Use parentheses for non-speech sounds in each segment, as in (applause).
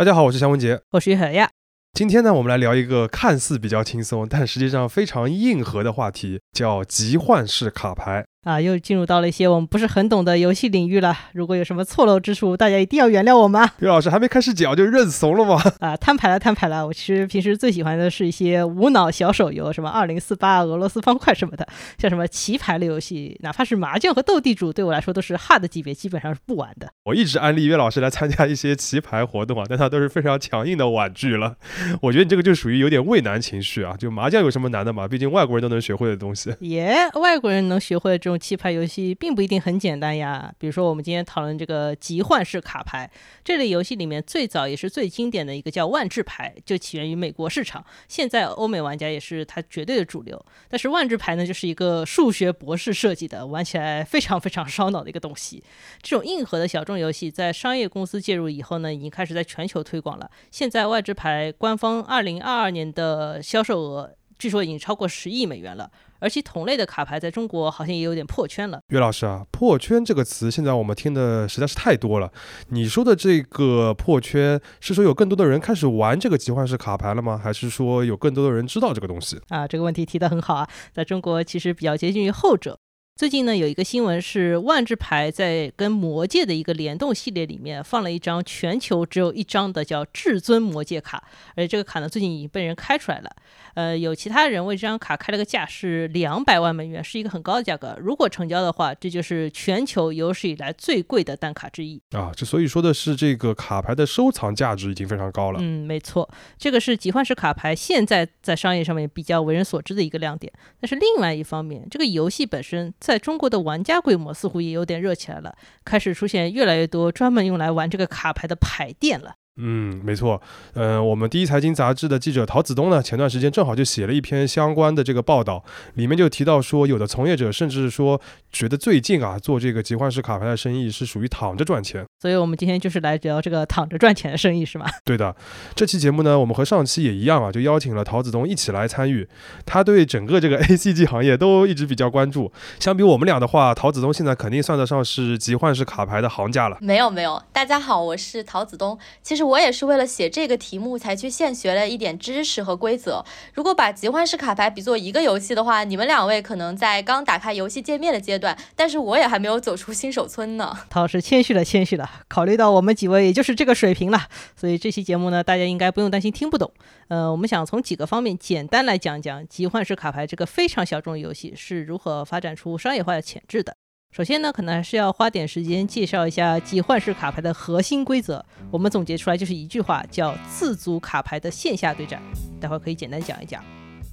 大家好，我是祥文杰，我是于恒呀。今天呢，我们来聊一个看似比较轻松，但实际上非常硬核的话题，叫集换式卡牌。啊，又进入到了一些我们不是很懂的游戏领域了。如果有什么错漏之处，大家一定要原谅我们。刘老师还没开始讲就认怂了吗？(laughs) 啊，摊牌了，摊牌了。我其实平时最喜欢的是一些无脑小手游，什么二零四八、俄罗斯方块什么的，像什么棋牌类游戏，哪怕是麻将和斗地主，对我来说都是 hard 级别，基本上是不玩的。我一直安利岳老师来参加一些棋牌活动啊，但他都是非常强硬的婉拒了。我觉得你这个就属于有点畏难情绪啊。就麻将有什么难的嘛？毕竟外国人都能学会的东西。耶，外国人能学会的这这种棋牌游戏。并不一定很简单呀。比如说，我们今天讨论这个集换式卡牌这类游戏里面，最早也是最经典的一个叫万智牌，就起源于美国市场。现在欧美玩家也是它绝对的主流。但是万智牌呢，就是一个数学博士设计的，玩起来非常非常烧脑的一个东西。这种硬核的小众游戏，在商业公司介入以后呢，已经开始在全球推广了。现在万智牌官方二零二二年的销售额，据说已经超过十亿美元了。而其同类的卡牌在中国好像也有点破圈了。岳老师啊，破圈这个词现在我们听的实在是太多了。你说的这个破圈，是说有更多的人开始玩这个集换式卡牌了吗？还是说有更多的人知道这个东西？啊，这个问题提得很好啊，在中国其实比较接近于后者。最近呢，有一个新闻是万智牌在跟魔界的一个联动系列里面放了一张全球只有一张的叫至尊魔界卡，而且这个卡呢最近已经被人开出来了。呃，有其他人为这张卡开了个价是两百万美元，是一个很高的价格。如果成交的话，这就是全球有史以来最贵的单卡之一啊。这所以说的是这个卡牌的收藏价值已经非常高了。嗯，没错，这个是集幻式卡牌现在在商业上面比较为人所知的一个亮点。但是另外一方面，这个游戏本身。在在中国的玩家规模似乎也有点热起来了，开始出现越来越多专门用来玩这个卡牌的牌店了。嗯，没错。呃，我们第一财经杂志的记者陶子东呢，前段时间正好就写了一篇相关的这个报道，里面就提到说，有的从业者甚至说，觉得最近啊，做这个集换式卡牌的生意是属于躺着赚钱。所以我们今天就是来聊这个躺着赚钱的生意，是吗？(laughs) 对的。这期节目呢，我们和上期也一样啊，就邀请了陶子东一起来参与。他对整个这个 (laughs) A C G 行业都一直比较关注。相比我们俩的话，陶子东现在肯定算得上是集换式卡牌的行家了。没有没有，大家好，我是陶子东。其实。我也是为了写这个题目才去现学了一点知识和规则。如果把集幻式卡牌比作一个游戏的话，你们两位可能在刚打开游戏界面的阶段，但是我也还没有走出新手村呢。陶老师谦虚了，谦虚了。考虑到我们几位也就是这个水平了，所以这期节目呢，大家应该不用担心听不懂。呃，我们想从几个方面简单来讲讲集幻式卡牌这个非常小众的游戏是如何发展出商业化的潜质的。首先呢，可能还是要花点时间介绍一下集幻式卡牌的核心规则。我们总结出来就是一句话，叫自组卡牌的线下对战。待会儿可以简单讲一讲。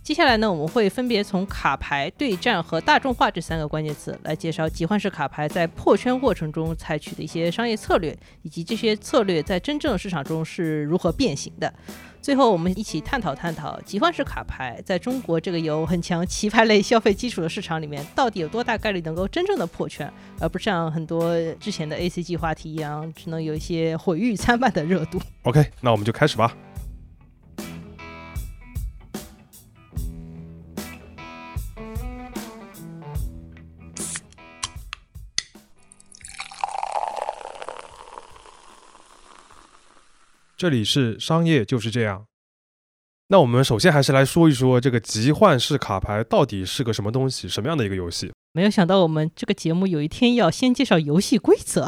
接下来呢，我们会分别从卡牌对战和大众化这三个关键词来介绍集换式卡牌在破圈过程中采取的一些商业策略，以及这些策略在真正市场中是如何变形的。最后，我们一起探讨探讨集换式卡牌在中国这个有很强棋牌类消费基础的市场里面，到底有多大概率能够真正的破圈，而不像很多之前的 A C G 话题一样，只能有一些毁誉参半的热度。OK，那我们就开始吧。这里是商业就是这样。那我们首先还是来说一说这个集幻式卡牌到底是个什么东西，什么样的一个游戏？没有想到我们这个节目有一天要先介绍游戏规则，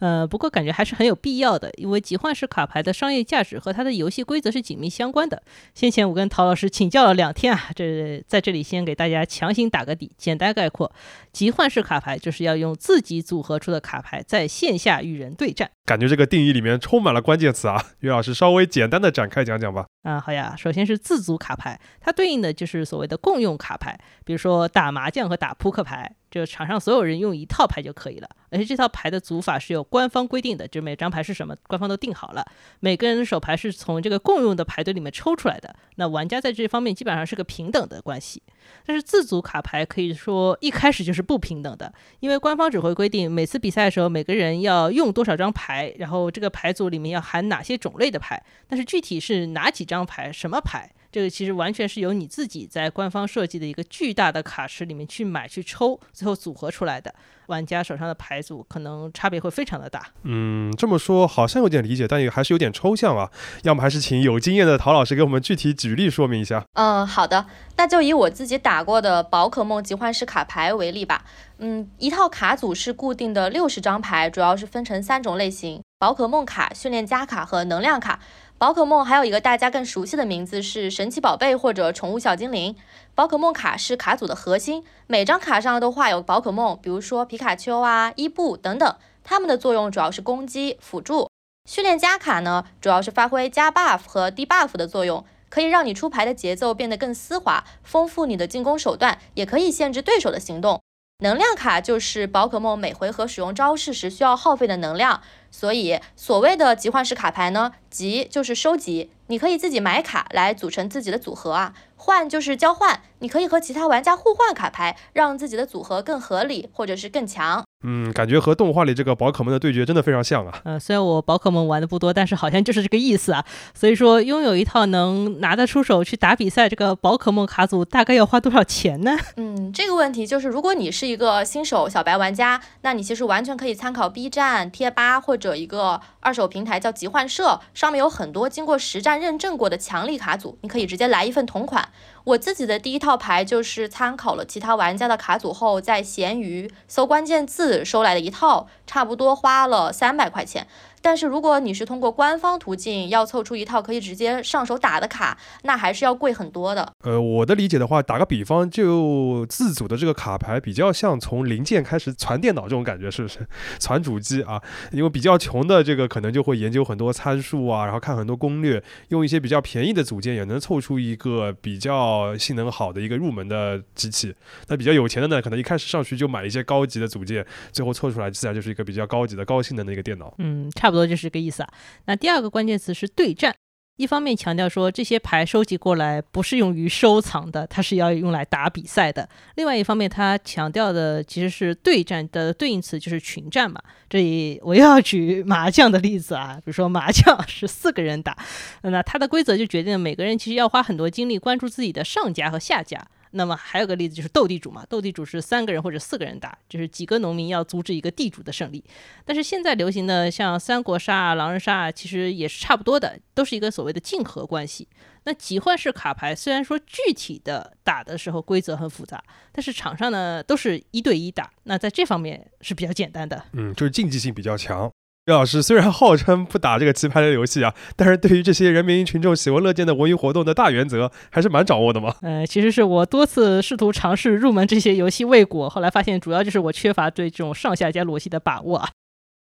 呃，不过感觉还是很有必要的，因为集换式卡牌的商业价值和它的游戏规则是紧密相关的。先前我跟陶老师请教了两天啊，这在这里先给大家强行打个底，简单概括：集换式卡牌就是要用自己组合出的卡牌在线下与人对战。感觉这个定义里面充满了关键词啊，于老师稍微简单的展开讲讲吧。啊，好呀，首先是自组卡牌，它对应的就是所谓的共用卡牌，比如说打麻将和打扑克牌。就场上所有人用一套牌就可以了，而且这套牌的组法是有官方规定的，就每张牌是什么，官方都定好了。每个人的手牌是从这个共用的牌堆里面抽出来的，那玩家在这方面基本上是个平等的关系。但是自组卡牌可以说一开始就是不平等的，因为官方只会规定每次比赛的时候每个人要用多少张牌，然后这个牌组里面要含哪些种类的牌，但是具体是哪几张牌、什么牌。这个其实完全是由你自己在官方设计的一个巨大的卡池里面去买去抽，最后组合出来的。玩家手上的牌组可能差别会非常的大。嗯，这么说好像有点理解，但也还是有点抽象啊。要么还是请有经验的陶老师给我们具体举例说明一下。嗯，好的，那就以我自己打过的宝可梦集幻式卡牌为例吧。嗯，一套卡组是固定的六十张牌，主要是分成三种类型：宝可梦卡、训练家卡和能量卡。宝可梦还有一个大家更熟悉的名字是神奇宝贝或者宠物小精灵。宝可梦卡是卡组的核心，每张卡上都画有宝可梦，比如说皮卡丘啊、伊布等等。它们的作用主要是攻击、辅助。训练家卡呢，主要是发挥加 buff 和低 buff 的作用，可以让你出牌的节奏变得更丝滑，丰富你的进攻手段，也可以限制对手的行动。能量卡就是宝可梦每回合使用招式时需要耗费的能量，所以所谓的集换式卡牌呢，集就是收集，你可以自己买卡来组成自己的组合啊，换就是交换，你可以和其他玩家互换卡牌，让自己的组合更合理或者是更强。嗯，感觉和动画里这个宝可梦的对决真的非常像啊。呃，虽然我宝可梦玩的不多，但是好像就是这个意思啊。所以说，拥有一套能拿得出手去打比赛这个宝可梦卡组，大概要花多少钱呢？嗯，这个问题就是，如果你是一个新手小白玩家，那你其实完全可以参考 B 站、贴吧或者一个二手平台叫集幻社，上面有很多经过实战认证过的强力卡组，你可以直接来一份同款。我自己的第一套牌就是参考了其他玩家的卡组后，在闲鱼搜关键字收来的一套，差不多花了三百块钱。但是如果你是通过官方途径要凑出一套可以直接上手打的卡，那还是要贵很多的。呃，我的理解的话，打个比方，就自组的这个卡牌比较像从零件开始传电脑这种感觉，是不是？(laughs) 传主机啊，因为比较穷的这个可能就会研究很多参数啊，然后看很多攻略，用一些比较便宜的组件也能凑出一个比较性能好的一个入门的机器。那比较有钱的呢，可能一开始上去就买一些高级的组件，最后凑出来自然就是一个比较高级的高性能的一个电脑。嗯，差不多。多就是个意思啊。那第二个关键词是对战，一方面强调说这些牌收集过来不是用于收藏的，它是要用来打比赛的。另外一方面，它强调的其实是对战的对应词就是群战嘛。这里我又要举麻将的例子啊，比如说麻将是四个人打，那它的规则就决定了每个人其实要花很多精力关注自己的上家和下家。那么还有个例子就是斗地主嘛，斗地主是三个人或者四个人打，就是几个农民要阻止一个地主的胜利。但是现在流行的像三国杀啊、狼人杀啊，其实也是差不多的，都是一个所谓的竞合关系。那集换式卡牌虽然说具体的打的时候规则很复杂，但是场上呢都是一对一打，那在这方面是比较简单的。嗯，就是竞技性比较强。岳老师虽然号称不打这个棋牌类游戏啊，但是对于这些人民群众喜闻乐见的文娱活动的大原则，还是蛮掌握的嘛。呃，其实是我多次试图尝试入门这些游戏未果，后来发现主要就是我缺乏对这种上下家逻辑的把握啊。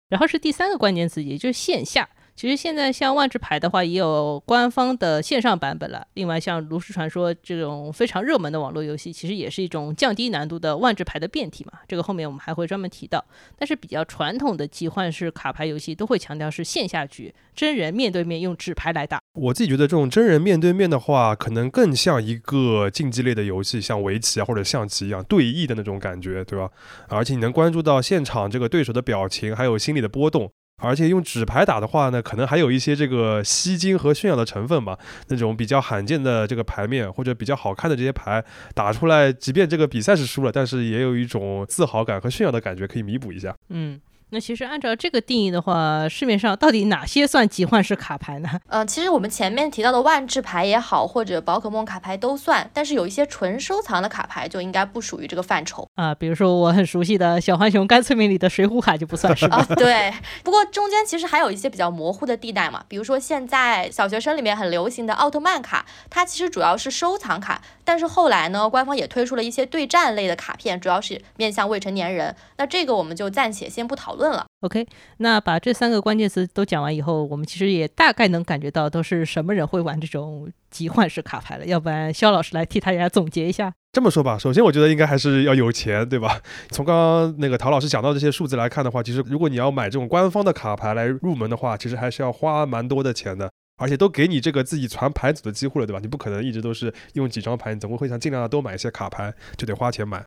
然后是第三个关键词，也就是线下。其实现在像万智牌的话，也有官方的线上版本了。另外，像炉石传说这种非常热门的网络游戏，其实也是一种降低难度的万智牌的变体嘛。这个后面我们还会专门提到。但是比较传统的集换式卡牌游戏都会强调是线下局，真人面对面用纸牌来打。我自己觉得这种真人面对面的话，可能更像一个竞技类的游戏，像围棋啊或者象棋一样对弈的那种感觉，对吧？而且你能关注到现场这个对手的表情，还有心理的波动。而且用纸牌打的话呢，可能还有一些这个吸睛和炫耀的成分吧。那种比较罕见的这个牌面或者比较好看的这些牌打出来，即便这个比赛是输了，但是也有一种自豪感和炫耀的感觉，可以弥补一下。嗯。那其实按照这个定义的话，市面上到底哪些算集换式卡牌呢？(laughs) 呃，其实我们前面提到的万智牌也好，或者宝可梦卡牌都算，但是有一些纯收藏的卡牌就应该不属于这个范畴啊。比如说我很熟悉的小浣熊干脆面里的水浒卡就不算是啊。对，不过中间其实还有一些比较模糊的地带嘛。比如说现在小学生里面很流行的奥特曼卡，它其实主要是收藏卡，但是后来呢，官方也推出了一些对战类的卡片，主要是面向未成年人。那这个我们就暂且先不讨论了。OK，那把这三个关键词都讲完以后，我们其实也大概能感觉到都是什么人会玩这种集换式卡牌了。要不然肖老师来替大家总结一下。这么说吧，首先我觉得应该还是要有钱，对吧？从刚刚那个陶老师讲到这些数字来看的话，其实如果你要买这种官方的卡牌来入门的话，其实还是要花蛮多的钱的，而且都给你这个自己传牌组的机会了，对吧？你不可能一直都是用几张牌，你总会会想尽量的多买一些卡牌，就得花钱买。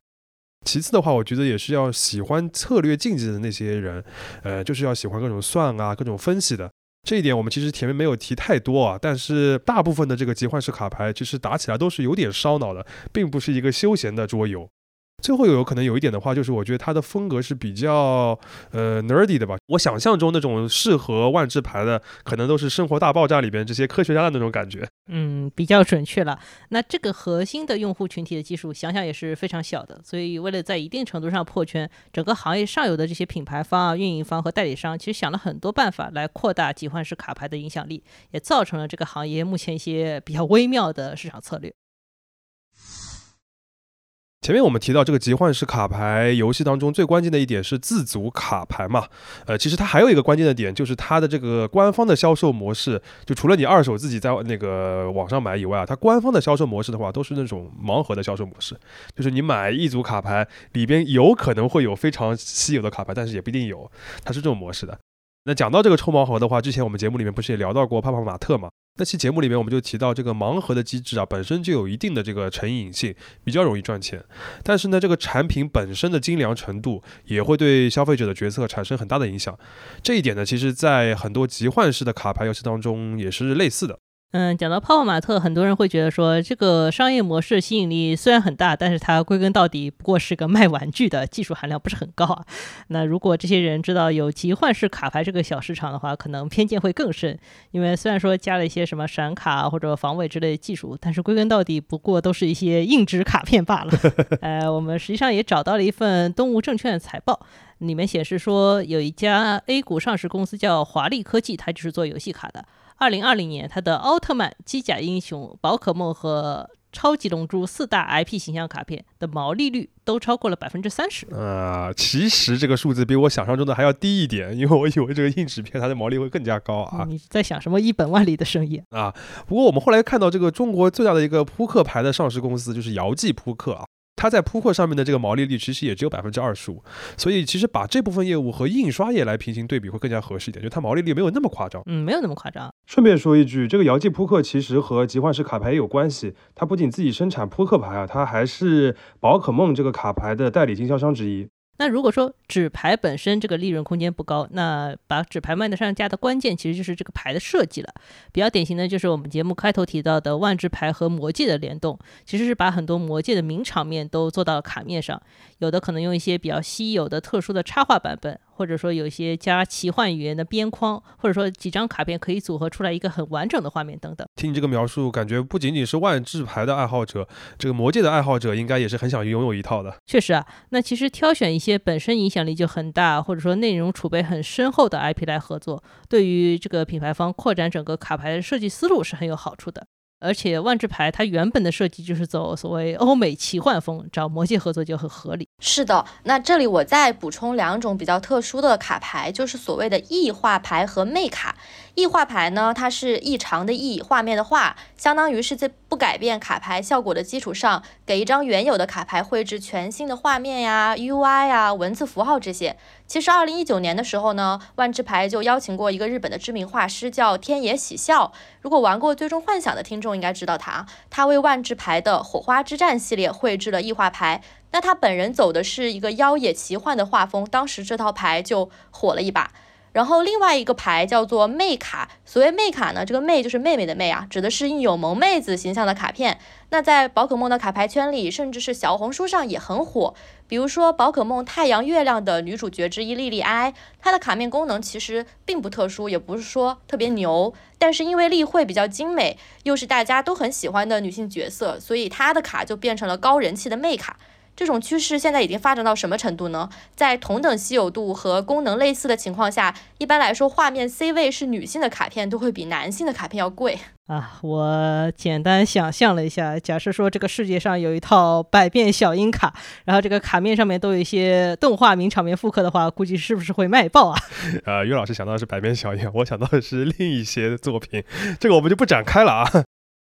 其次的话，我觉得也是要喜欢策略竞技的那些人，呃，就是要喜欢各种算啊、各种分析的。这一点我们其实前面没有提太多啊，但是大部分的这个集换式卡牌其实打起来都是有点烧脑的，并不是一个休闲的桌游。最后有可能有一点的话，就是我觉得它的风格是比较呃 nerdy 的吧。我想象中那种适合万智牌的，可能都是《生活大爆炸》里边这些科学家的那种感觉。嗯，比较准确了。那这个核心的用户群体的基数，想想也是非常小的。所以为了在一定程度上破圈，整个行业上游的这些品牌方啊、运营方和代理商，其实想了很多办法来扩大集换式卡牌的影响力，也造成了这个行业目前一些比较微妙的市场策略。前面我们提到这个集换式卡牌游戏当中最关键的一点是自组卡牌嘛，呃，其实它还有一个关键的点就是它的这个官方的销售模式，就除了你二手自己在那个网上买以外啊，它官方的销售模式的话都是那种盲盒的销售模式，就是你买一组卡牌里边有可能会有非常稀有的卡牌，但是也不一定有，它是这种模式的。那讲到这个抽盲盒的话，之前我们节目里面不是也聊到过泡泡玛特嘛？那期节目里面我们就提到这个盲盒的机制啊，本身就有一定的这个成瘾性，比较容易赚钱。但是呢，这个产品本身的精良程度也会对消费者的决策产生很大的影响。这一点呢，其实在很多集换式的卡牌游戏当中也是类似的。嗯，讲到泡泡玛特，很多人会觉得说，这个商业模式吸引力虽然很大，但是它归根到底不过是个卖玩具的，技术含量不是很高啊。那如果这些人知道有集换式卡牌这个小市场的话，可能偏见会更深。因为虽然说加了一些什么闪卡或者防伪之类的技术，但是归根到底不过都是一些硬纸卡片罢了。(laughs) 呃，我们实际上也找到了一份东吴证券的财报，里面显示说，有一家 A 股上市公司叫华丽科技，它就是做游戏卡的。二零二零年，它的奥特曼、机甲英雄、宝可梦和超级龙珠四大 IP 形象卡片的毛利率都超过了百分之三十。啊，其实这个数字比我想象中的还要低一点，因为我以为这个硬纸片它的毛利会更加高啊。你在想什么一本万利的生意啊？不过我们后来看到这个中国最大的一个扑克牌的上市公司就是姚记扑克啊。它在扑克上面的这个毛利率其实也只有百分之二十五，所以其实把这部分业务和印刷业来平行对比会更加合适一点，就它毛利率没有那么夸张。嗯，没有那么夸张。顺便说一句，这个姚记扑克其实和集换式卡牌也有关系，它不仅自己生产扑克牌啊，它还是宝可梦这个卡牌的代理经销商之一。那如果说纸牌本身这个利润空间不高，那把纸牌卖得上价的关键其实就是这个牌的设计了。比较典型的就是我们节目开头提到的万智牌和魔界的联动，其实是把很多魔界的名场面都做到了卡面上，有的可能用一些比较稀有的特殊的插画版本。或者说有一些加奇幻语言的边框，或者说几张卡片可以组合出来一个很完整的画面等等。听你这个描述，感觉不仅仅是万智牌的爱好者，这个魔界的爱好者应该也是很想拥有一套的。确实啊，那其实挑选一些本身影响力就很大，或者说内容储备很深厚的 IP 来合作，对于这个品牌方扩展整个卡牌的设计思路是很有好处的。而且万智牌它原本的设计就是走所谓欧美奇幻风，找魔界合作就很合理。是的，那这里我再补充两种比较特殊的卡牌，就是所谓的异化牌和魅卡。异画牌呢，它是异常的异，画面的画，相当于是在不改变卡牌效果的基础上，给一张原有的卡牌绘制全新的画面呀、UI 呀、文字符号这些。其实二零一九年的时候呢，万智牌就邀请过一个日本的知名画师，叫天野喜孝。如果玩过《最终幻想》的听众应该知道他，他为万智牌的火花之战系列绘制了异画牌。那他本人走的是一个妖冶奇幻的画风，当时这套牌就火了一把。然后另外一个牌叫做妹卡，所谓妹卡呢，这个妹就是妹妹的妹啊，指的是印有萌妹子形象的卡片。那在宝可梦的卡牌圈里，甚至是小红书上也很火。比如说宝可梦太阳月亮的女主角之一莉莉埃，她的卡面功能其实并不特殊，也不是说特别牛，但是因为例会比较精美，又是大家都很喜欢的女性角色，所以她的卡就变成了高人气的妹卡。这种趋势现在已经发展到什么程度呢？在同等稀有度和功能类似的情况下，一般来说，画面 C 位是女性的卡片都会比男性的卡片要贵啊。我简单想象了一下，假设说这个世界上有一套百变小樱卡，然后这个卡面上面都有一些动画名场面复刻的话，估计是不是会卖爆啊？(laughs) 呃，于老师想到的是百变小樱，我想到的是另一些作品，这个我们就不展开了啊。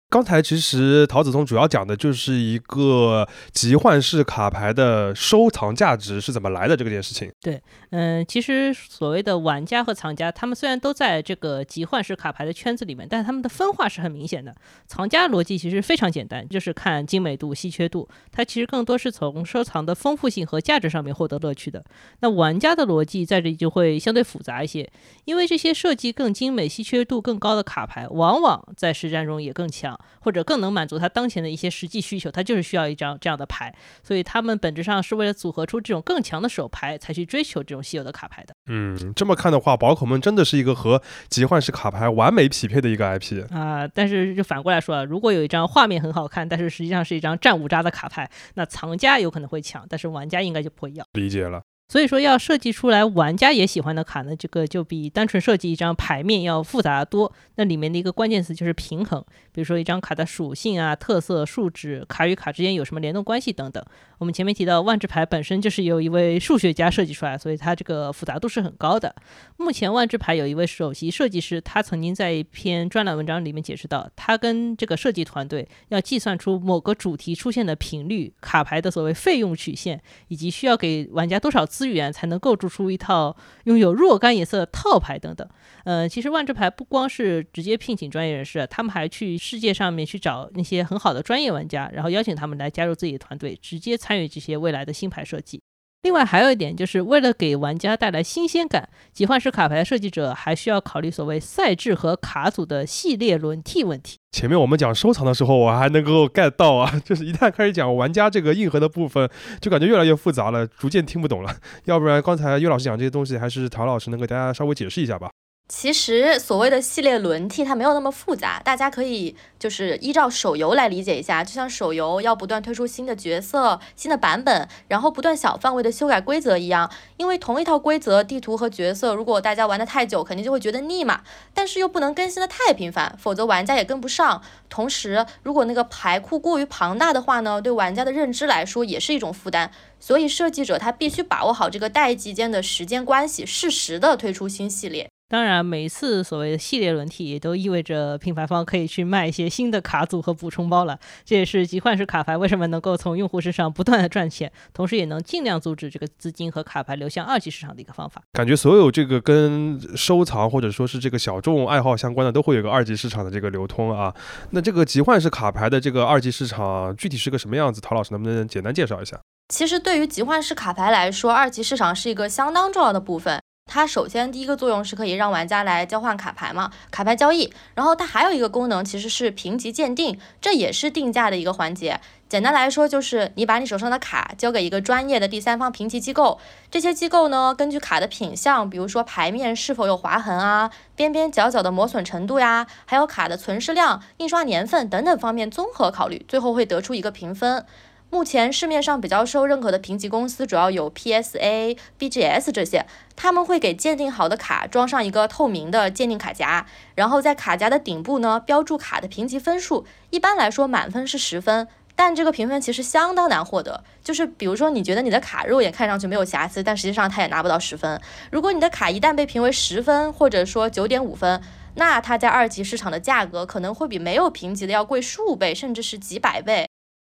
刚才其实陶子聪主要讲的就是一个集幻式卡牌的收藏价值是怎么来的这件事情。对，嗯，其实所谓的玩家和藏家，他们虽然都在这个集幻式卡牌的圈子里面，但是他们的分化是很明显的。藏家逻辑其实非常简单，就是看精美度、稀缺度，它其实更多是从收藏的丰富性和价值上面获得乐趣的。那玩家的逻辑在这里就会相对复杂一些，因为这些设计更精美、稀缺度更高的卡牌，往往在实战中也更强。或者更能满足他当前的一些实际需求，他就是需要一张这样的牌，所以他们本质上是为了组合出这种更强的手牌，才去追求这种稀有的卡牌的。嗯，这么看的话，宝可梦真的是一个和集幻式卡牌完美匹配的一个 IP 啊。但是就反过来说啊，如果有一张画面很好看，但是实际上是一张战五渣的卡牌，那藏家有可能会抢，但是玩家应该就不会要。理解了。所以说，要设计出来玩家也喜欢的卡呢，这个就比单纯设计一张牌面要复杂得多。那里面的一个关键词就是平衡，比如说一张卡的属性啊、特色、数值，卡与卡之间有什么联动关系等等。我们前面提到万智牌本身就是由一位数学家设计出来，所以它这个复杂度是很高的。目前万智牌有一位首席设计师，他曾经在一篇专栏文章里面解释到，他跟这个设计团队要计算出某个主题出现的频率、卡牌的所谓费用曲线，以及需要给玩家多少次。资源才能构筑出一套拥有若干颜色的套牌等等。嗯，其实万智牌不光是直接聘请专业人士，他们还去世界上面去找那些很好的专业玩家，然后邀请他们来加入自己的团队，直接参与这些未来的新牌设计。另外还有一点，就是为了给玩家带来新鲜感，集幻式卡牌设计者还需要考虑所谓赛制和卡组的系列轮替问题。前面我们讲收藏的时候，我还能够 get 到啊，(laughs) 就是一旦开始讲玩家这个硬核的部分，就感觉越来越复杂了，逐渐听不懂了。要不然刚才岳老师讲这些东西，还是陶老师能给大家稍微解释一下吧。其实所谓的系列轮替，它没有那么复杂，大家可以就是依照手游来理解一下，就像手游要不断推出新的角色、新的版本，然后不断小范围的修改规则一样。因为同一套规则、地图和角色，如果大家玩的太久，肯定就会觉得腻嘛。但是又不能更新的太频繁，否则玩家也跟不上。同时，如果那个牌库过于庞大的话呢，对玩家的认知来说也是一种负担。所以设计者他必须把握好这个代际间的时间关系，适时的推出新系列。当然，每一次所谓的系列轮替，也都意味着品牌方可以去卖一些新的卡组和补充包了。这也是集换式卡牌为什么能够从用户身上不断的赚钱，同时也能尽量阻止这个资金和卡牌流向二级市场的一个方法。感觉所有这个跟收藏或者说是这个小众爱好相关的，都会有个二级市场的这个流通啊。那这个集换式卡牌的这个二级市场具体是个什么样子？陶老师能不能简单介绍一下？其实对于集换式卡牌来说，二级市场是一个相当重要的部分。它首先第一个作用是可以让玩家来交换卡牌嘛，卡牌交易。然后它还有一个功能其实是评级鉴定，这也是定价的一个环节。简单来说就是你把你手上的卡交给一个专业的第三方评级机构，这些机构呢根据卡的品相，比如说牌面是否有划痕啊、边边角角的磨损程度呀，还有卡的存世量、印刷年份等等方面综合考虑，最后会得出一个评分。目前市面上比较受认可的评级公司主要有 PSA、BGS 这些，他们会给鉴定好的卡装上一个透明的鉴定卡夹，然后在卡夹的顶部呢标注卡的评级分数。一般来说，满分是十分，但这个评分其实相当难获得。就是比如说，你觉得你的卡肉眼看上去没有瑕疵，但实际上它也拿不到十分。如果你的卡一旦被评为十分，或者说九点五分，那它在二级市场的价格可能会比没有评级的要贵数倍，甚至是几百倍。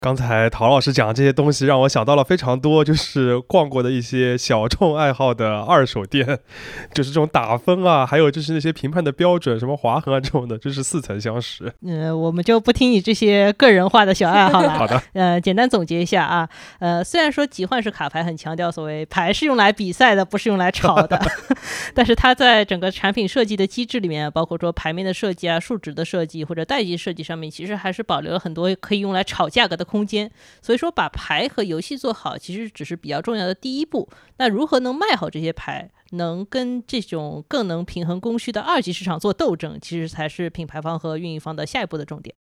刚才陶老师讲的这些东西，让我想到了非常多，就是逛过的一些小众爱好的二手店，就是这种打分啊，还有就是那些评判的标准，什么划痕啊这种的，就是似曾相识。嗯，我们就不听你这些个人化的小爱好了。(laughs) 好的。(laughs) 呃，简单总结一下啊，呃，虽然说集幻式卡牌很强调所谓牌是用来比赛的，不是用来炒的，(laughs) 但是它在整个产品设计的机制里面，包括说牌面的设计啊、数值的设计或者代际设计上面，其实还是保留了很多可以用来炒价格的。空空间，所以说把牌和游戏做好，其实只是比较重要的第一步。那如何能卖好这些牌，能跟这种更能平衡供需的二级市场做斗争，其实才是品牌方和运营方的下一步的重点。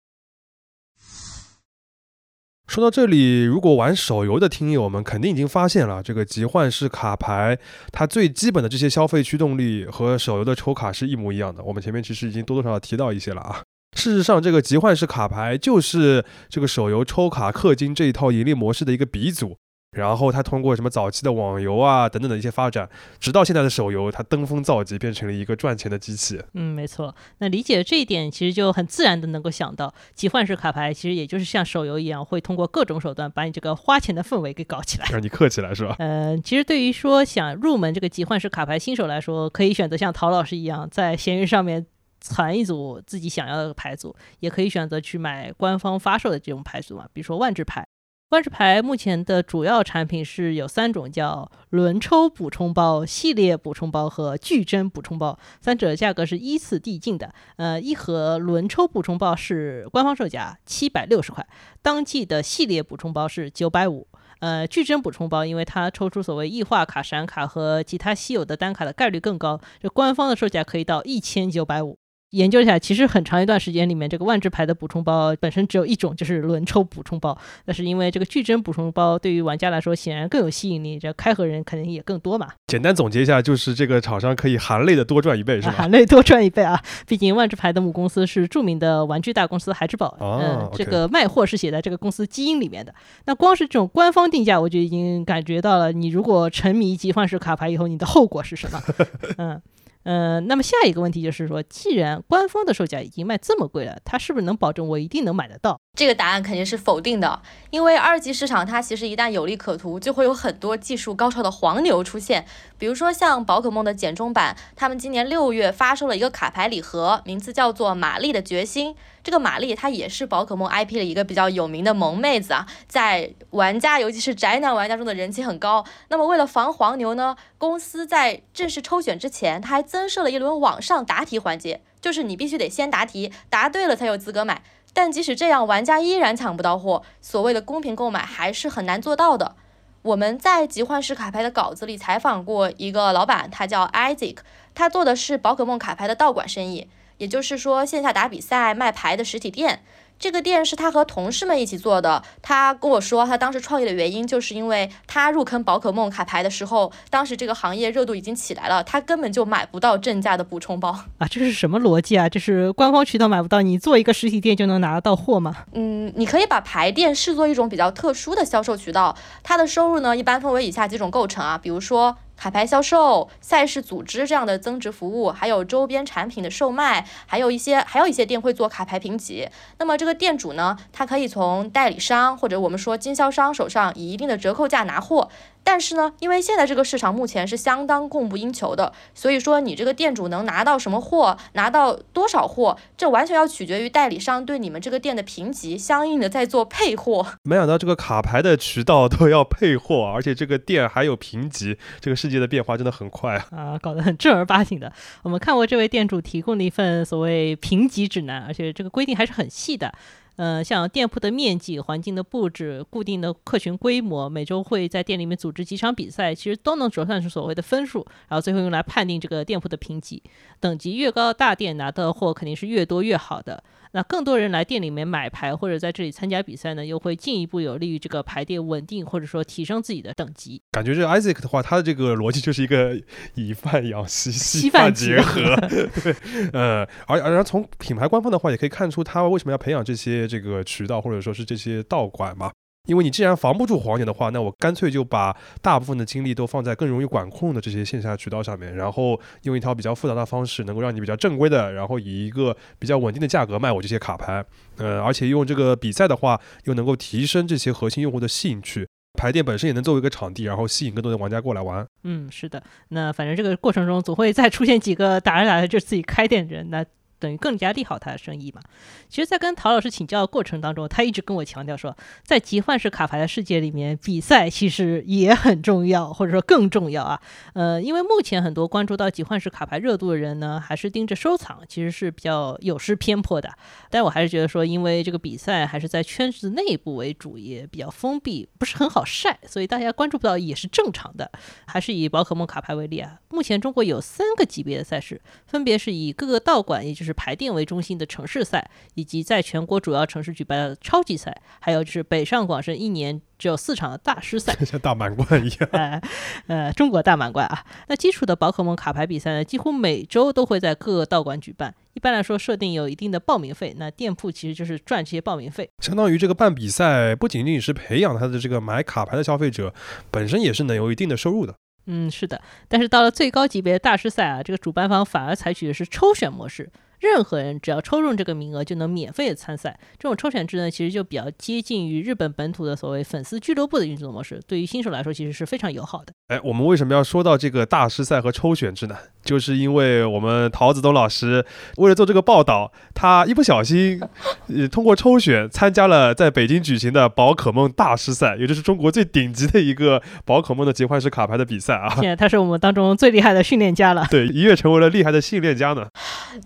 说到这里，如果玩手游的听友们肯定已经发现了，这个集换式卡牌，它最基本的这些消费驱动力和手游的抽卡是一模一样的。我们前面其实已经多多少少提到一些了啊。事实上，这个集换式卡牌就是这个手游抽卡氪金这一套盈利模式的一个鼻祖。然后它通过什么早期的网游啊等等的一些发展，直到现在的手游，它登峰造极，变成了一个赚钱的机器。嗯，没错。那理解这一点，其实就很自然的能够想到，集幻式卡牌其实也就是像手游一样，会通过各种手段把你这个花钱的氛围给搞起来，让 (laughs) 你氪起来，是吧？嗯，其实对于说想入门这个集幻式卡牌新手来说，可以选择像陶老师一样，在闲鱼上面攒一组自己想要的牌组，也可以选择去买官方发售的这种牌组嘛，比如说万智牌。万智牌目前的主要产品是有三种，叫轮抽补充包、系列补充包和矩阵补充包，三者价格是依次递进的。呃，一盒轮抽补充包是官方售价七百六十块，当季的系列补充包是九百五。呃，矩阵补充包，因为它抽出所谓异化卡、闪卡和其他稀有的单卡的概率更高，这官方的售价可以到一千九百五。研究一下，其实很长一段时间里面，这个万智牌的补充包本身只有一种，就是轮抽补充包。那是因为这个矩阵补充包对于玩家来说显然更有吸引力，这开盒人肯定也更多嘛。简单总结一下，就是这个厂商可以含泪的多赚一倍，是吧？含泪多赚一倍啊！毕竟万智牌的母公司是著名的玩具大公司孩之宝，嗯，这个卖货是写在这个公司基因里面的。那光是这种官方定价，我就已经感觉到了，你如果沉迷集幻式卡牌以后，你的后果是什么？(laughs) 嗯。嗯，那么下一个问题就是说，既然官方的售价已经卖这么贵了，它是不是能保证我一定能买得到？这个答案肯定是否定的，因为二级市场它其实一旦有利可图，就会有很多技术高超的黄牛出现。比如说像宝可梦的简中版，他们今年六月发售了一个卡牌礼盒，名字叫做《玛丽的决心》。这个玛丽她也是宝可梦 IP 的一个比较有名的萌妹子啊，在玩家尤其是宅男玩家中的人气很高。那么为了防黄牛呢，公司在正式抽选之前，他还增设了一轮网上答题环节，就是你必须得先答题，答对了才有资格买。但即使这样，玩家依然抢不到货。所谓的公平购买还是很难做到的。我们在集幻式卡牌的稿子里采访过一个老板，他叫 Isaac，他做的是宝可梦卡牌的道馆生意，也就是说线下打比赛卖牌的实体店。这个店是他和同事们一起做的。他跟我说，他当时创业的原因就是因为他入坑宝可梦卡牌的时候，当时这个行业热度已经起来了，他根本就买不到正价的补充包啊！这是什么逻辑啊？这是官方渠道买不到，你做一个实体店就能拿得到货吗？嗯，你可以把牌店视作一种比较特殊的销售渠道，它的收入呢一般分为以下几种构成啊，比如说。卡牌销售、赛事组织这样的增值服务，还有周边产品的售卖，还有一些还有一些店会做卡牌评级。那么这个店主呢，他可以从代理商或者我们说经销商手上以一定的折扣价拿货。但是呢，因为现在这个市场目前是相当供不应求的，所以说你这个店主能拿到什么货，拿到多少货，这完全要取决于代理商对你们这个店的评级，相应的在做配货。(laughs) 没想到这个卡牌的渠道都要配货，而且这个店还有评级，这个世界的变化真的很快啊！(laughs) 啊，搞得很正儿八经的。我们看过这位店主提供的一份所谓评级指南，而且这个规定还是很细的。呃，像店铺的面积、环境的布置、固定的客群规模，每周会在店里面组织几场比赛，其实都能折算成所谓的分数，然后最后用来判定这个店铺的评级。等级越高，大店拿的货肯定是越多越好的。那更多人来店里面买牌或者在这里参加比赛呢，又会进一步有利于这个牌店稳定或者说提升自己的等级。感觉这 Isaac 的话，他的这个逻辑就是一个 (laughs) 以贩养吸，(laughs) 稀饭结合。(laughs) 对，呃，而而从品牌官方的话，也可以看出他为什么要培养这些这个渠道或者说是这些道馆嘛。因为你既然防不住黄牛的话，那我干脆就把大部分的精力都放在更容易管控的这些线下渠道上面，然后用一条比较复杂的方式，能够让你比较正规的，然后以一个比较稳定的价格卖我这些卡牌。呃，而且用这个比赛的话，又能够提升这些核心用户的兴趣，牌店本身也能作为一个场地，然后吸引更多的玩家过来玩。嗯，是的。那反正这个过程中总会再出现几个打着打着就自己开店的人，那。等于更加利好他的生意嘛？其实，在跟陶老师请教的过程当中，他一直跟我强调说，在集幻式卡牌的世界里面，比赛其实也很重要，或者说更重要啊。呃，因为目前很多关注到集幻式卡牌热度的人呢，还是盯着收藏，其实是比较有失偏颇的。但我还是觉得说，因为这个比赛还是在圈子内部为主，也比较封闭，不是很好晒，所以大家关注不到也是正常的。还是以宝可梦卡牌为例啊，目前中国有三个级别的赛事，分别是以各个道馆，也就是牌店为中心的城市赛，以及在全国主要城市举办的超级赛，还有就是北上广深一年只有四场的大师赛，(laughs) 像大满贯一样。呃，(laughs) 呃，中国大满贯啊。那基础的宝可梦卡牌比赛呢，几乎每周都会在各个道馆举办，一般来说设定有一定的报名费，那店铺其实就是赚这些报名费。相当于这个办比赛不仅仅是培养他的这个买卡牌的消费者，本身也是能有一定的收入的。嗯，是的。但是到了最高级别的大师赛啊，这个主办方反而采取的是抽选模式。任何人只要抽中这个名额，就能免费的参赛。这种抽选制呢，其实就比较接近于日本本土的所谓粉丝俱乐部的运作模式。对于新手来说，其实是非常友好的。哎，我们为什么要说到这个大师赛和抽选制呢？就是因为我们陶子东老师为了做这个报道，他一不小心，呃，通过抽选参加了在北京举行的宝可梦大师赛，也就是中国最顶级的一个宝可梦的集换式卡牌的比赛啊。现在他是我们当中最厉害的训练家了。对，一跃成为了厉害的训练家呢。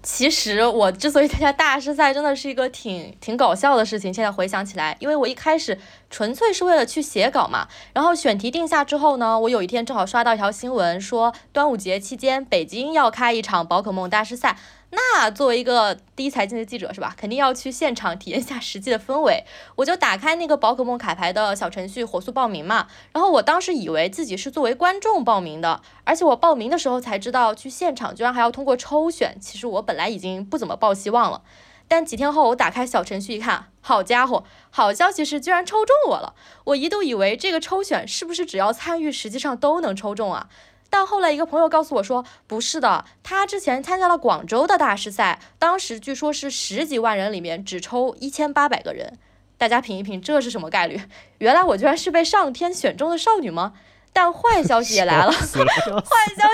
其实我之所以参加大师赛，真的是一个挺挺搞笑的事情。现在回想起来，因为我一开始纯粹是为了去写稿嘛。然后选题定下之后呢，我有一天正好刷到一条新闻，说端午节期间北京要开一场宝可梦大师赛。那作为一个第一财经的记者是吧，肯定要去现场体验一下实际的氛围。我就打开那个宝可梦卡牌的小程序，火速报名嘛。然后我当时以为自己是作为观众报名的，而且我报名的时候才知道，去现场居然还要通过抽选。其实我本来已经不怎么抱希望了，但几天后我打开小程序一看，好家伙，好消息是居然抽中我了。我一度以为这个抽选是不是只要参与，实际上都能抽中啊？但后来一个朋友告诉我说，不是的，他之前参加了广州的大师赛，当时据说是十几万人里面只抽一千八百个人。大家品一品，这是什么概率？原来我居然是被上天选中的少女吗？但坏消息也来了，(laughs) 坏消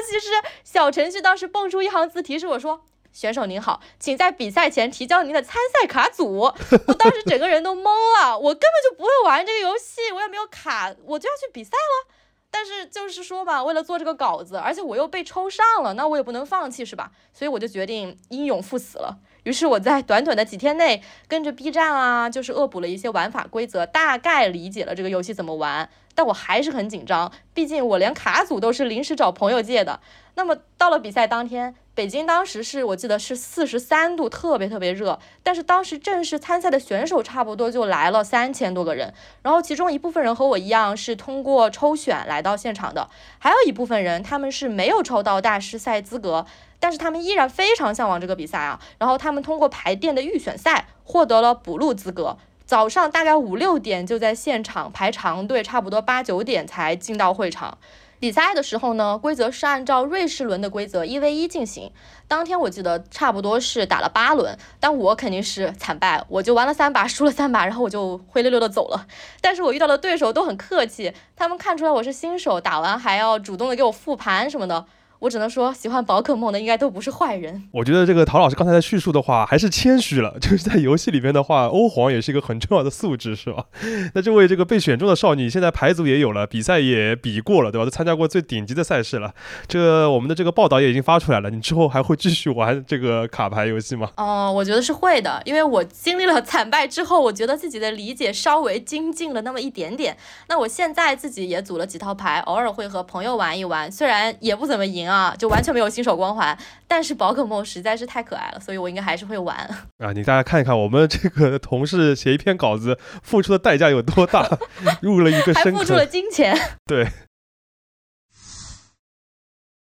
息是小程序当时蹦出一行字提示我说：“选手您好，请在比赛前提交您的参赛卡组。(laughs) ”我当时整个人都懵了，我根本就不会玩这个游戏，我也没有卡，我就要去比赛了。但是就是说吧，为了做这个稿子，而且我又被抽上了，那我也不能放弃，是吧？所以我就决定英勇赴死了。于是我在短短的几天内，跟着 B 站啊，就是恶补了一些玩法规则，大概理解了这个游戏怎么玩。但我还是很紧张，毕竟我连卡组都是临时找朋友借的。那么到了比赛当天。北京当时是我记得是四十三度，特别特别热。但是当时正式参赛的选手差不多就来了三千多个人，然后其中一部分人和我一样是通过抽选来到现场的，还有一部分人他们是没有抽到大师赛资格，但是他们依然非常向往这个比赛啊。然后他们通过排店的预选赛获得了补录资格，早上大概五六点就在现场排长队，差不多八九点才进到会场。比赛的时候呢，规则是按照瑞士轮的规则一 v 一进行。当天我记得差不多是打了八轮，但我肯定是惨败，我就玩了三把，输了三把，然后我就灰溜溜的走了。(laughs) 但是我遇到的对手都很客气，他们看出来我是新手，打完还要主动的给我复盘什么的。我只能说，喜欢宝可梦的应该都不是坏人。我觉得这个陶老师刚才的叙述的话，还是谦虚了。就是在游戏里面的话，欧皇也是一个很重要的素质，是吧？(laughs) 那这位这个被选中的少女，现在牌组也有了，比赛也比过了，对吧？都参加过最顶级的赛事了。这我们的这个报道也已经发出来了。你之后还会继续玩这个卡牌游戏吗？哦，我觉得是会的，因为我经历了惨败之后，我觉得自己的理解稍微精进了那么一点点。那我现在自己也组了几套牌，偶尔会和朋友玩一玩，虽然也不怎么赢。啊，就完全没有新手光环，但是宝可梦实在是太可爱了，所以我应该还是会玩 (laughs) 啊。你大家看一看，我们这个同事写一篇稿子付出的代价有多大，(laughs) 入了一个深坑，还付出了金钱，对。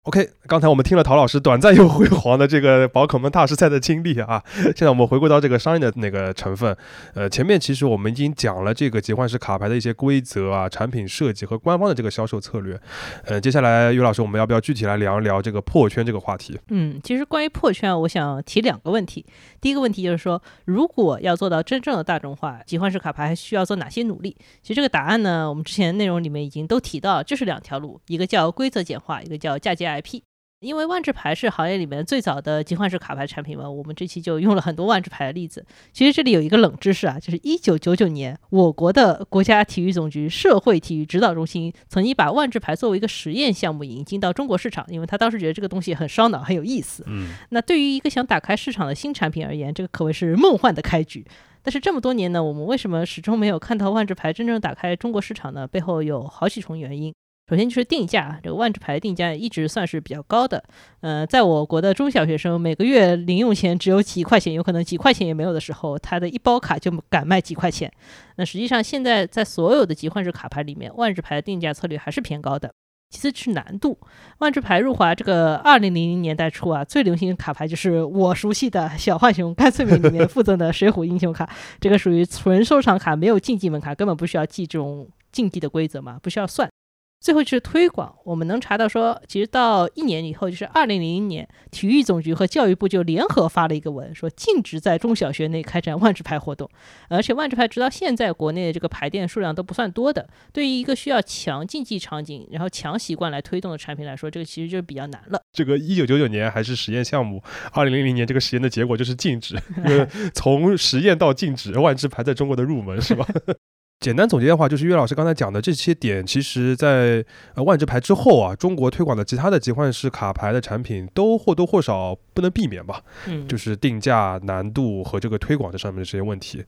OK，刚才我们听了陶老师短暂又辉煌的这个宝可梦大师赛的经历啊，现在我们回归到这个商业的那个成分。呃，前面其实我们已经讲了这个集换式卡牌的一些规则啊、产品设计和官方的这个销售策略。呃，接下来于老师，我们要不要具体来聊一聊这个破圈这个话题？嗯，其实关于破圈，我想提两个问题。第一个问题就是说，如果要做到真正的大众化，集换式卡牌还需要做哪些努力？其实这个答案呢，我们之前内容里面已经都提到，就是两条路，一个叫规则简化，一个叫嫁接 IP。因为万智牌是行业里面最早的集换式卡牌产品嘛，我们这期就用了很多万智牌的例子。其实这里有一个冷知识啊，就是一九九九年，我国的国家体育总局社会体育指导中心曾经把万智牌作为一个实验项目引进到中国市场，因为他当时觉得这个东西很烧脑，很有意思。嗯，那对于一个想打开市场的新产品而言，这个可谓是梦幻的开局。但是这么多年呢，我们为什么始终没有看到万智牌真正打开中国市场呢？背后有好几重原因。首先就是定价，这个万智牌定价一直算是比较高的。呃，在我国的中小学生每个月零用钱只有几块钱，有可能几块钱也没有的时候，他的一包卡就敢卖几块钱。那实际上现在在所有的集换式卡牌里面，万智牌的定价策略还是偏高的。其次是难度。万智牌入华这个二零零零年代初啊，最流行的卡牌就是我熟悉的小浣熊干脆面里面附赠的水浒英雄卡，这个属于纯收藏卡，没有竞技门槛，根本不需要记这种竞技的规则嘛，不需要算。最后就是推广，我们能查到说，其实到一年以后，就是二零零零年，体育总局和教育部就联合发了一个文，说禁止在中小学内开展万智牌活动。而且万智牌直到现在国内的这个牌店数量都不算多的，对于一个需要强竞技场景，然后强习惯来推动的产品来说，这个其实就比较难了。这个一九九九年还是实验项目，二零零零年这个实验的结果就是禁止，(laughs) 从实验到禁止，万智牌在中国的入门是吧？简单总结的话，就是岳老师刚才讲的这些点，其实，在呃万智牌之后啊，中国推广的其他的集换式卡牌的产品，都或多或少不能避免吧，嗯，就是定价难度和这个推广这上面的这些问题。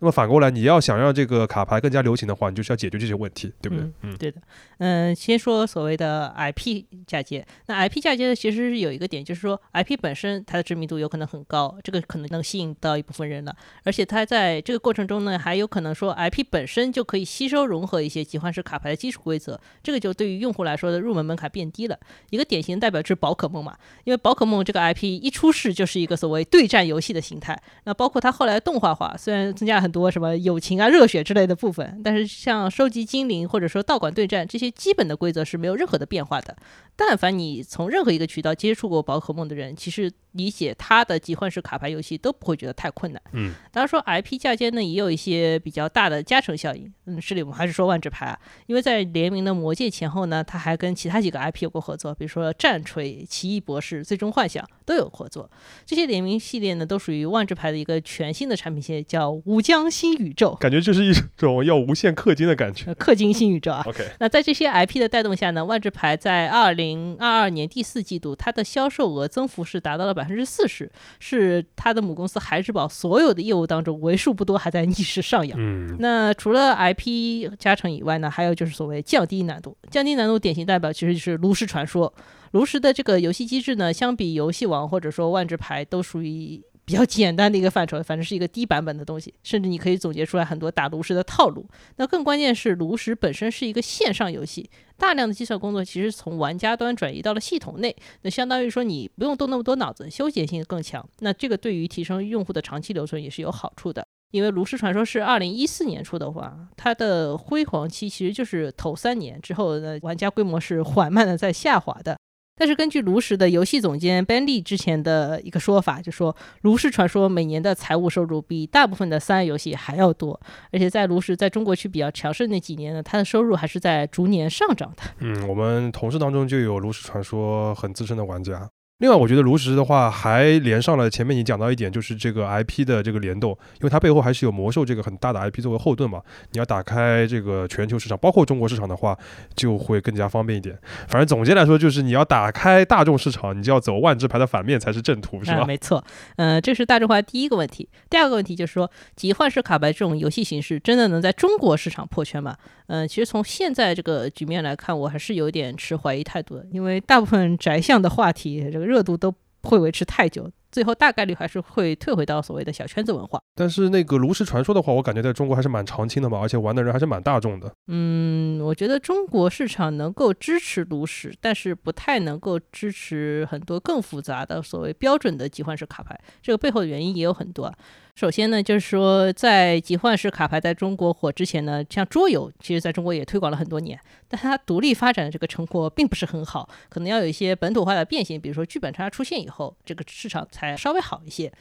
那么反过来，你要想让这个卡牌更加流行的话，你就是要解决这些问题，对不对？嗯，对的。嗯，先说所谓的 IP 嫁接。那 IP 嫁接的其实是有一个点，就是说 IP 本身它的知名度有可能很高，这个可能能吸引到一部分人了。而且它在这个过程中呢，还有可能说 IP 本身就可以吸收融合一些集换式卡牌的基础规则，这个就对于用户来说的入门门槛变低了。一个典型代表就是宝可梦嘛，因为宝可梦这个 IP 一出世就是一个所谓对战游戏的形态。那包括它后来动画化，虽然增加了很多什么友情啊、热血之类的部分，但是像收集精灵或者说道馆对战这些基本的规则是没有任何的变化的。但凡你从任何一个渠道接触过宝可梦的人，其实理解它的集换式卡牌游戏都不会觉得太困难。嗯，当然说 IP 嫁接呢，也有一些比较大的加成效应。嗯，这里我们还是说万智牌啊，因为在联名的魔戒前后呢，它还跟其他几个 IP 有过合作，比如说战锤、奇异博士、最终幻想都有合作。这些联名系列呢，都属于万智牌的一个全新的产品线，叫无疆新宇宙。感觉就是一种要无限氪金的感觉。氪金新宇宙啊。OK，(laughs) 那在这些 IP 的带动下呢，万智牌在二零二二年第四季度，它的销售额增幅是达到了百分之四十，是它的母公司孩之宝所有的业务当中为数不多还在逆势上扬。嗯，那除了 IP 加成以外呢，还有就是所谓降低难度。降低难度典型代表其实就是炉石传说。炉石的这个游戏机制呢，相比游戏王或者说万智牌都属于比较简单的一个范畴，反正是一个低版本的东西，甚至你可以总结出来很多打炉石的套路。那更关键是，炉石本身是一个线上游戏，大量的计算工作其实从玩家端转移到了系统内，那相当于说你不用动那么多脑子，休闲性更强。那这个对于提升用户的长期留存也是有好处的。因为炉石传说是二零一四年出的话，它的辉煌期其实就是头三年之后呢，玩家规模是缓慢的在下滑的。但是根据炉石的游戏总监 Ben Lee 之前的一个说法，就说炉石传说每年的财务收入比大部分的三 A 游戏还要多，而且在炉石在中国区比较强势那几年呢，它的收入还是在逐年上涨的。嗯，我们同事当中就有炉石传说很资深的玩家。另外，我觉得炉石的话还连上了前面你讲到一点，就是这个 IP 的这个联动，因为它背后还是有魔兽这个很大的 IP 作为后盾嘛。你要打开这个全球市场，包括中国市场的话，就会更加方便一点。反正总结来说，就是你要打开大众市场，你就要走万智牌的反面才是正途，是吧？啊、(laughs) 没错，嗯、这是大众化第一个问题。第二个问题就是说，集换式卡牌这种游戏形式真的能在中国市场破圈吗？嗯、其实从现在这个局面来看，我还是有点持怀疑态度的，因为大部分宅向的话题，这个热度都不会维持太久。最后大概率还是会退回到所谓的小圈子文化。但是那个炉石传说的话，我感觉在中国还是蛮常青的嘛，而且玩的人还是蛮大众的。嗯，我觉得中国市场能够支持炉石，但是不太能够支持很多更复杂的所谓标准的集换式卡牌。这个背后的原因也有很多。首先呢，就是说在集换式卡牌在中国火之前呢，像桌游，其实在中国也推广了很多年，但它独立发展的这个成果并不是很好，可能要有一些本土化的变形，比如说剧本杀出现以后，这个市场才稍微好一些。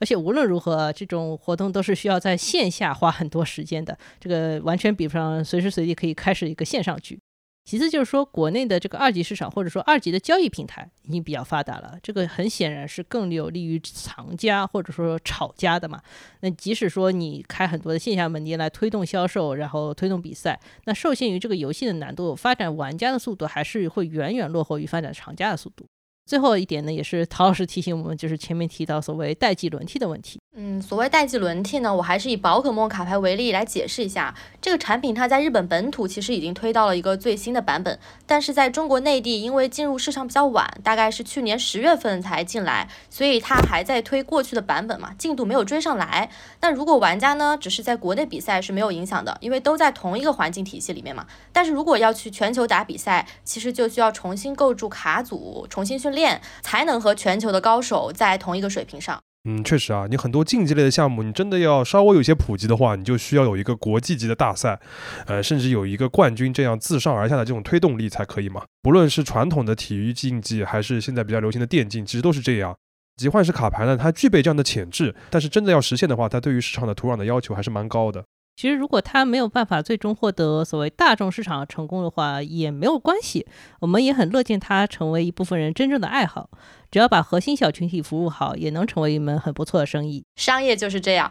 而且无论如何，这种活动都是需要在线下花很多时间的，这个完全比不上随时随地可以开始一个线上局。其次就是说，国内的这个二级市场或者说二级的交易平台已经比较发达了，这个很显然是更有利于藏家或者说炒家的嘛。那即使说你开很多的线下门店来推动销售，然后推动比赛，那受限于这个游戏的难度，发展玩家的速度还是会远远落后于发展藏家的速度。最后一点呢，也是陶老师提醒我们，就是前面提到所谓代际轮替的问题。嗯，所谓代际轮替呢，我还是以宝可梦卡牌为例来解释一下。这个产品它在日本本土其实已经推到了一个最新的版本，但是在中国内地因为进入市场比较晚，大概是去年十月份才进来，所以它还在推过去的版本嘛，进度没有追上来。那如果玩家呢，只是在国内比赛是没有影响的，因为都在同一个环境体系里面嘛。但是如果要去全球打比赛，其实就需要重新构筑卡组，重新训练，才能和全球的高手在同一个水平上。嗯，确实啊，你很多竞技类的项目，你真的要稍微有些普及的话，你就需要有一个国际级的大赛，呃，甚至有一个冠军这样自上而下的这种推动力才可以嘛。不论是传统的体育竞技，还是现在比较流行的电竞，其实都是这样。集幻式卡牌呢，它具备这样的潜质，但是真的要实现的话，它对于市场的土壤的要求还是蛮高的。其实，如果他没有办法最终获得所谓大众市场成功的话，也没有关系。我们也很乐见他成为一部分人真正的爱好。只要把核心小群体服务好，也能成为一门很不错的生意。商业就是这样。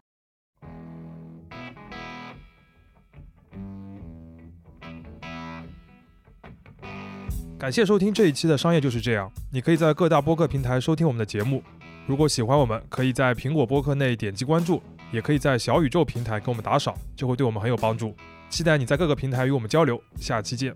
感谢收听这一期的《商业就是这样》。你可以在各大播客平台收听我们的节目。如果喜欢我们，可以在苹果播客内点击关注，也可以在小宇宙平台给我们打赏，就会对我们很有帮助。期待你在各个平台与我们交流。下期见。